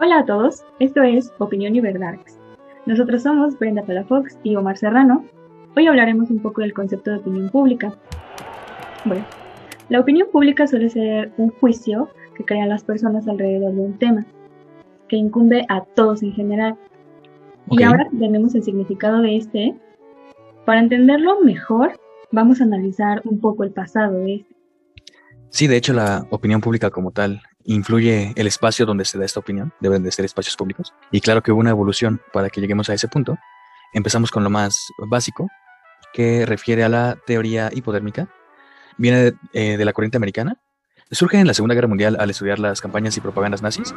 Hola a todos, esto es Opinión y Verdades. Nosotros somos Brenda Palafox y Omar Serrano. Hoy hablaremos un poco del concepto de opinión pública. Bueno, la opinión pública suele ser un juicio que crean las personas alrededor de un tema, que incumbe a todos en general. Y ahora tenemos el significado de este. Para entenderlo mejor, vamos a analizar un poco el pasado de este. Sí, de hecho la opinión pública como tal influye el espacio donde se da esta opinión, deben de ser espacios públicos. Y claro que hubo una evolución para que lleguemos a ese punto. Empezamos con lo más básico, que refiere a la teoría hipodérmica. Viene eh, de, la corriente americana. Surge en la Segunda Guerra Mundial al estudiar las campañas y propagandas nazis.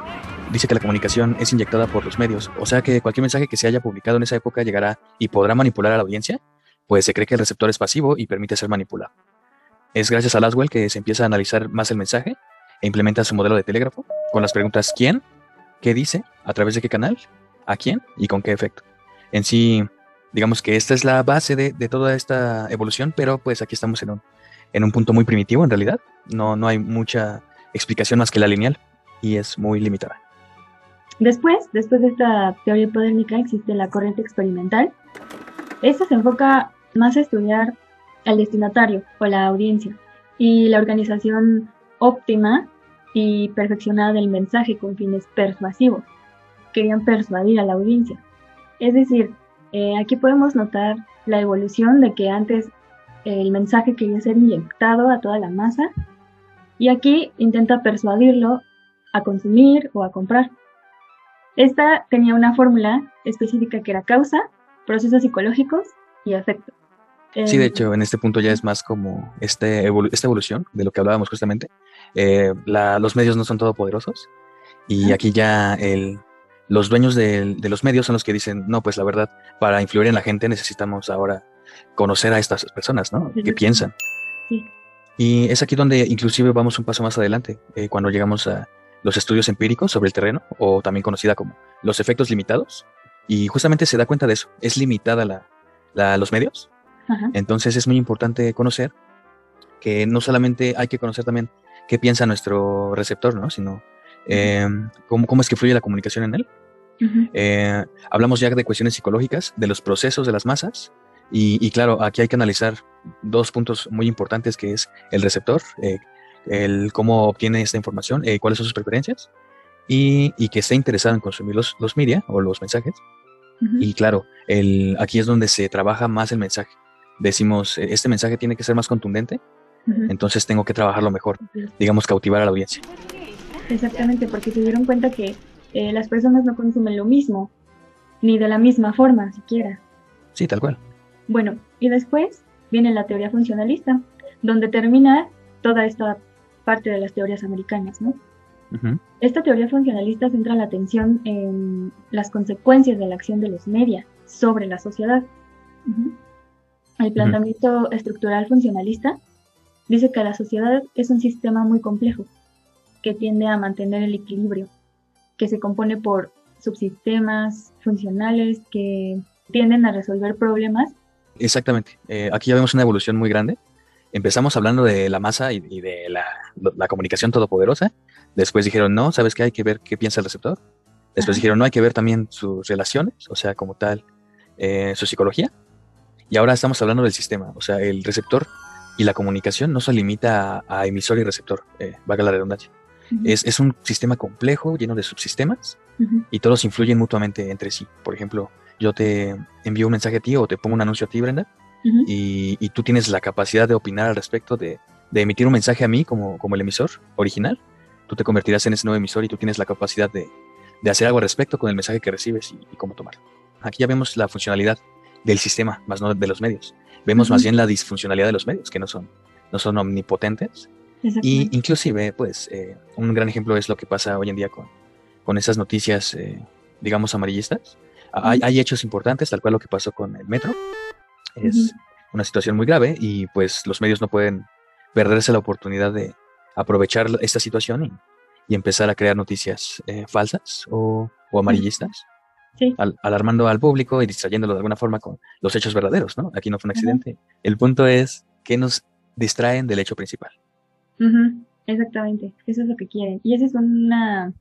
Dice que la comunicación es inyectada por los medios, o sea que cualquier mensaje que se haya publicado en esa época llegará y podrá manipular a la audiencia, pues se cree que el receptor es pasivo y permite ser manipulado. Es gracias a Laswell que se empieza a analizar más el mensaje implementa su modelo de telégrafo con las preguntas ¿quién? ¿Qué dice? ¿A través de qué canal? ¿A quién? ¿Y con qué efecto? En sí, digamos que esta es la base de, toda esta evolución, pero pues aquí estamos en un, en un punto muy primitivo en realidad. No, no hay mucha explicación más que la lineal y es muy limitada. Después, después de esta teoría hipodérmica, existe la corriente experimental. Esta se enfoca más a estudiar al destinatario o la audiencia y la organización óptima y perfeccionada del mensaje con fines persuasivos. Querían persuadir a la audiencia. Es decir, eh, aquí podemos notar la evolución de que antes el mensaje quería ser inyectado a toda la masa y aquí intenta persuadirlo a consumir o a comprar. Esta tenía una fórmula específica que era causa, procesos psicológicos y efecto. Sí, de hecho, en este punto ya es más como este esta evolución de lo que hablábamos justamente. Eh, los medios no son todopoderosos y aquí ya el, los dueños de, los medios son los que dicen, no, pues la verdad, para influir en la gente necesitamos ahora conocer a estas personas, ¿no? ¿Qué piensan? Y es aquí donde inclusive vamos un paso más adelante, eh, cuando llegamos a los estudios empíricos sobre el terreno, o también conocida como los efectos limitados, y justamente se da cuenta de eso, es limitada la, los medios, entonces es muy importante conocer que no solamente hay que conocer también qué piensa nuestro receptor, ¿no? Sino eh, cómo, es que fluye la comunicación en él. Eh, hablamos ya de cuestiones psicológicas, de los procesos de las masas, y, claro, aquí hay que analizar dos puntos muy importantes, que es el receptor, eh, el cómo obtiene esta información, cuáles son sus preferencias, y, que esté interesado en consumir los, los media o los mensajes. Y claro, el, aquí es donde se trabaja más el mensaje. Decimos, este mensaje tiene que ser más contundente, entonces tengo que trabajarlo mejor, digamos, cautivar a la audiencia. Exactamente, porque se dieron cuenta que eh, las personas no consumen lo mismo, ni de la misma forma siquiera. Sí, tal cual. Bueno, y después viene la teoría funcionalista, donde termina toda esta parte de las teorías americanas, ¿no? Esta teoría funcionalista centra la atención en las consecuencias de la acción de los media sobre la sociedad. El planteamiento estructural funcionalista dice que la sociedad es un sistema muy complejo que tiende a mantener el equilibrio, que se compone por subsistemas funcionales que tienden a resolver problemas. Exactamente. Eh, aquí ya vemos una evolución muy grande. Empezamos hablando de la masa y, de la, comunicación todopoderosa. Después dijeron, no, ¿sabes qué? Hay que ver qué piensa el receptor. Después dijeron, no, hay que ver también sus relaciones, o sea, como tal, eh, su psicología. Y ahora estamos hablando del sistema, o sea, el receptor y la comunicación no se limita a, emisor y receptor, eh, valga la redundancia. es, un sistema complejo, lleno de subsistemas, y todos influyen mutuamente entre sí. Por ejemplo, yo te envío un mensaje a ti o te pongo un anuncio a ti, Brenda, y, tú tienes la capacidad de opinar al respecto, de, emitir un mensaje a mí como, como el emisor original. Tú te convertirás en ese nuevo emisor y tú tienes la capacidad de, hacer algo al respecto con el mensaje que recibes y, cómo tomarlo. Aquí ya vemos la funcionalidad del sistema, más no de los medios. Vemos más bien la disfuncionalidad de los medios, que no son, no son omnipotentes. Y inclusive, pues, eh, un gran ejemplo es lo que pasa hoy en día con, con esas noticias, eh, digamos, amarillistas. hay, hay, hechos importantes, tal cual lo que pasó con el metro. Es una situación muy grave y pues los medios no pueden perderse la oportunidad de aprovechar esta situación y, empezar a crear noticias eh, falsas o, o amarillistas alarmando al público y distrayéndolo de alguna forma con los hechos verdaderos, ¿no? Aquí no fue un accidente. El punto es que nos distraen del hecho principal. Exactamente, eso es lo que quieren. Y esa es una,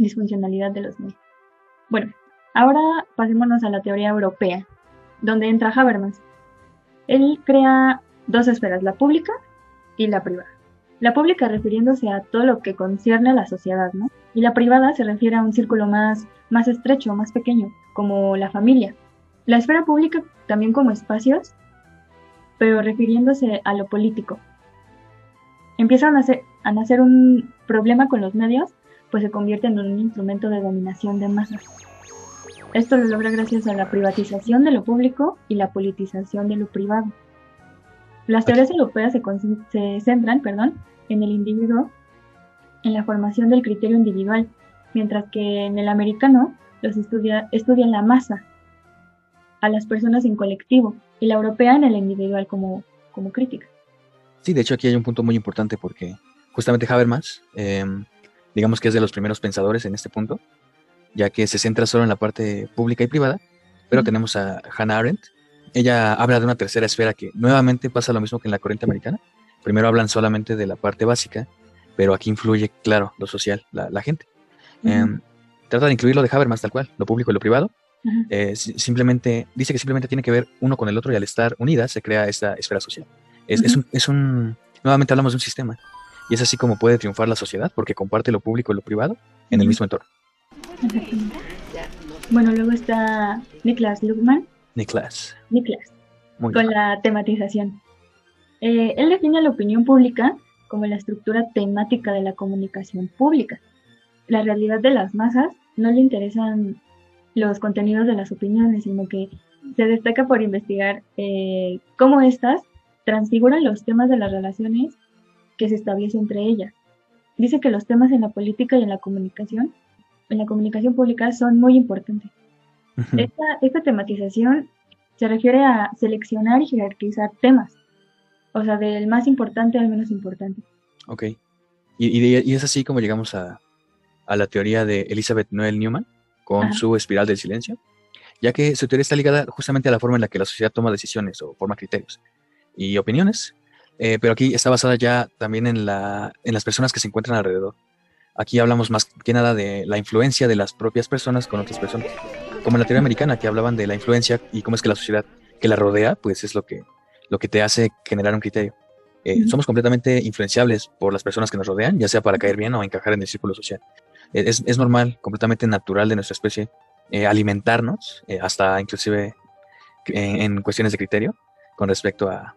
disfuncionalidad de los medios. Bueno, ahora pasémonos a la teoría europea, donde entra Habermas. Él crea dos esferas, la pública y la privada. La pública refiriéndose a todo lo que concierne a la sociedad, ¿no? Y la privada se refiere a un círculo más, más estrecho, más pequeño, como la familia. La esfera pública también como espacios, pero refiriéndose a lo político. Empieza a nacer, a nacer un problema con los medios, pues se convierte en un instrumento de dominación de masas. Esto lo logra gracias a la privatización de lo público y la politización de lo privado. Las teorías europeas se, se centran perdón, en el individuo, en la formación del criterio individual, mientras que en el americano los estudia, estudian la masa, a las personas en colectivo, y la europea en el individual como, como crítica. Sí, de hecho aquí hay un punto muy importante porque justamente Habermas, em, digamos que es de los primeros pensadores en este punto, ya que se centra solo en la parte pública y privada, pero tenemos a Hannah Arendt. Ella habla de una tercera esfera que nuevamente pasa lo mismo que en la corriente americana. Primero hablan solamente de la parte básica, pero aquí influye, claro, lo social, la, gente. Em, trata de incluir lo de Habermas tal cual, lo público y lo privado. Eh, simplemente, dice que simplemente tiene que ver uno con el otro y al estar unidas se crea esta esfera social. Es, un, nuevamente hablamos de un sistema. Y es así como puede triunfar la sociedad, porque comparte lo público y lo privado en el mismo entorno. Bueno, luego está Niklas Luhmann. Niklas. Niklas. con la tematización. Eh, él define la opinión pública como la estructura temática de la comunicación pública. La realidad de las masas no le interesan los contenidos de las opiniones, sino que se destaca por investigar eh, cómo éstas transfiguran los temas de las relaciones que se establecen entre ellas. Dice que los temas en la política y en la comunicación, en la comunicación pública, son muy importantes. Esta, tematización se refiere a seleccionar y jerarquizar temas, o sea, del más importante al menos importante. Ok. Y, es así como llegamos a, a, la teoría de Elizabeth Noel Newman con su espiral del silencio, ya que su teoría está ligada justamente a la forma en la que la sociedad toma decisiones o forma criterios y opiniones, eh, pero aquí está basada ya también en, la, en las personas que se encuentran alrededor. Aquí hablamos más que nada de la influencia de las propias personas con otras personas, como en la teoría americana, que hablaban de la influencia y cómo es que la sociedad que la rodea, pues es lo que, lo que te hace generar un criterio. Eh, somos completamente influenciables por las personas que nos rodean, ya sea para caer bien o encajar en el círculo social. Eh, es, es, normal, completamente natural de nuestra especie alimentarnos, hasta inclusive en, cuestiones de criterio, con respecto a,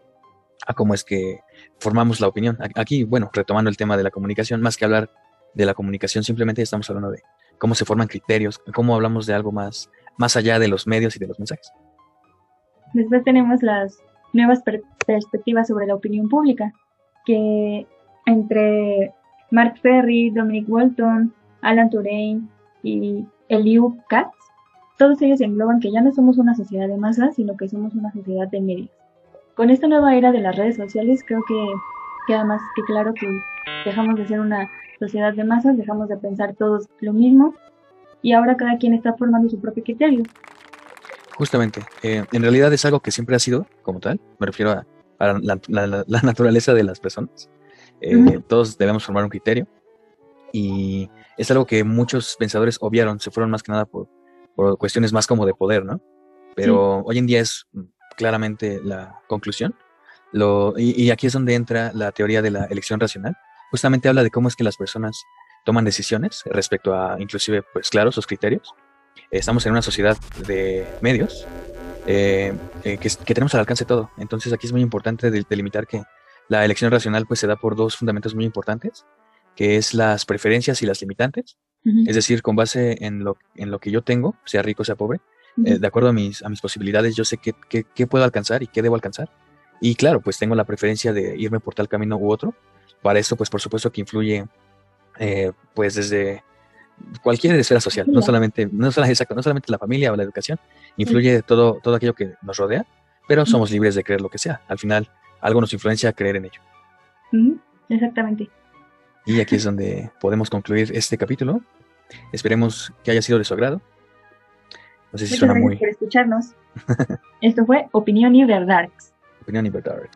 a cómo es que formamos la opinión. Aquí, bueno, retomando el tema de la comunicación, más que hablar de la comunicación, simplemente estamos hablando de cómo se forman criterios, cómo hablamos de algo más, más allá de los medios y de los mensajes. Después tenemos las nuevas perspectivas sobre la opinión pública, que entre Mark Ferry, Dominic Walton, Alan Turing y Eliu Katz, todos ellos engloban que ya no somos una sociedad de masas, sino que somos una sociedad de medios con esta nueva era de las redes sociales creo que queda más que claro que dejamos de ser una sociedad de masas, dejamos de pensar todos lo mismo y ahora cada quien está formando su propio criterio. Justamente, eh, en realidad es algo que siempre ha sido como tal, me refiero a, la, naturaleza de las personas. Eh, todos debemos formar un criterio y es algo que muchos pensadores obviaron, se fueron más que nada por, cuestiones más como de poder, ¿no? Pero hoy en día es claramente la conclusión. Lo, y, aquí es donde entra la teoría de la elección racional. Justamente habla de cómo es que las personas toman decisiones respecto a, inclusive, pues claro, sus criterios. Estamos en una sociedad de medios eh, eh, que, tenemos al alcance todo. Entonces aquí es muy importante delimitar que la elección racional pues se da por dos fundamentos muy importantes, que es las preferencias y las limitantes. Es decir, con base en lo, en lo que yo tengo, sea rico, sea pobre, eh, de acuerdo a mis, a mis posibilidades, yo sé qué, qué, puedo alcanzar y qué debo alcanzar. Y claro, pues tengo la preferencia de irme por tal camino u otro. Para esto, pues por supuesto que influye, eh, pues desde cualquier esfera social, no solamente, no, solamente, no solamente la familia o la educación, influye todo, todo aquello que nos rodea, pero somos libres de creer lo que sea. Al final, algo nos influencia a creer en ello. Exactamente. Y aquí es donde podemos concluir este capítulo. Esperemos que haya sido de su agrado. No sé si suena muy. por escucharnos. Esto fue Opinión y Verdad. Opinión y Verdad.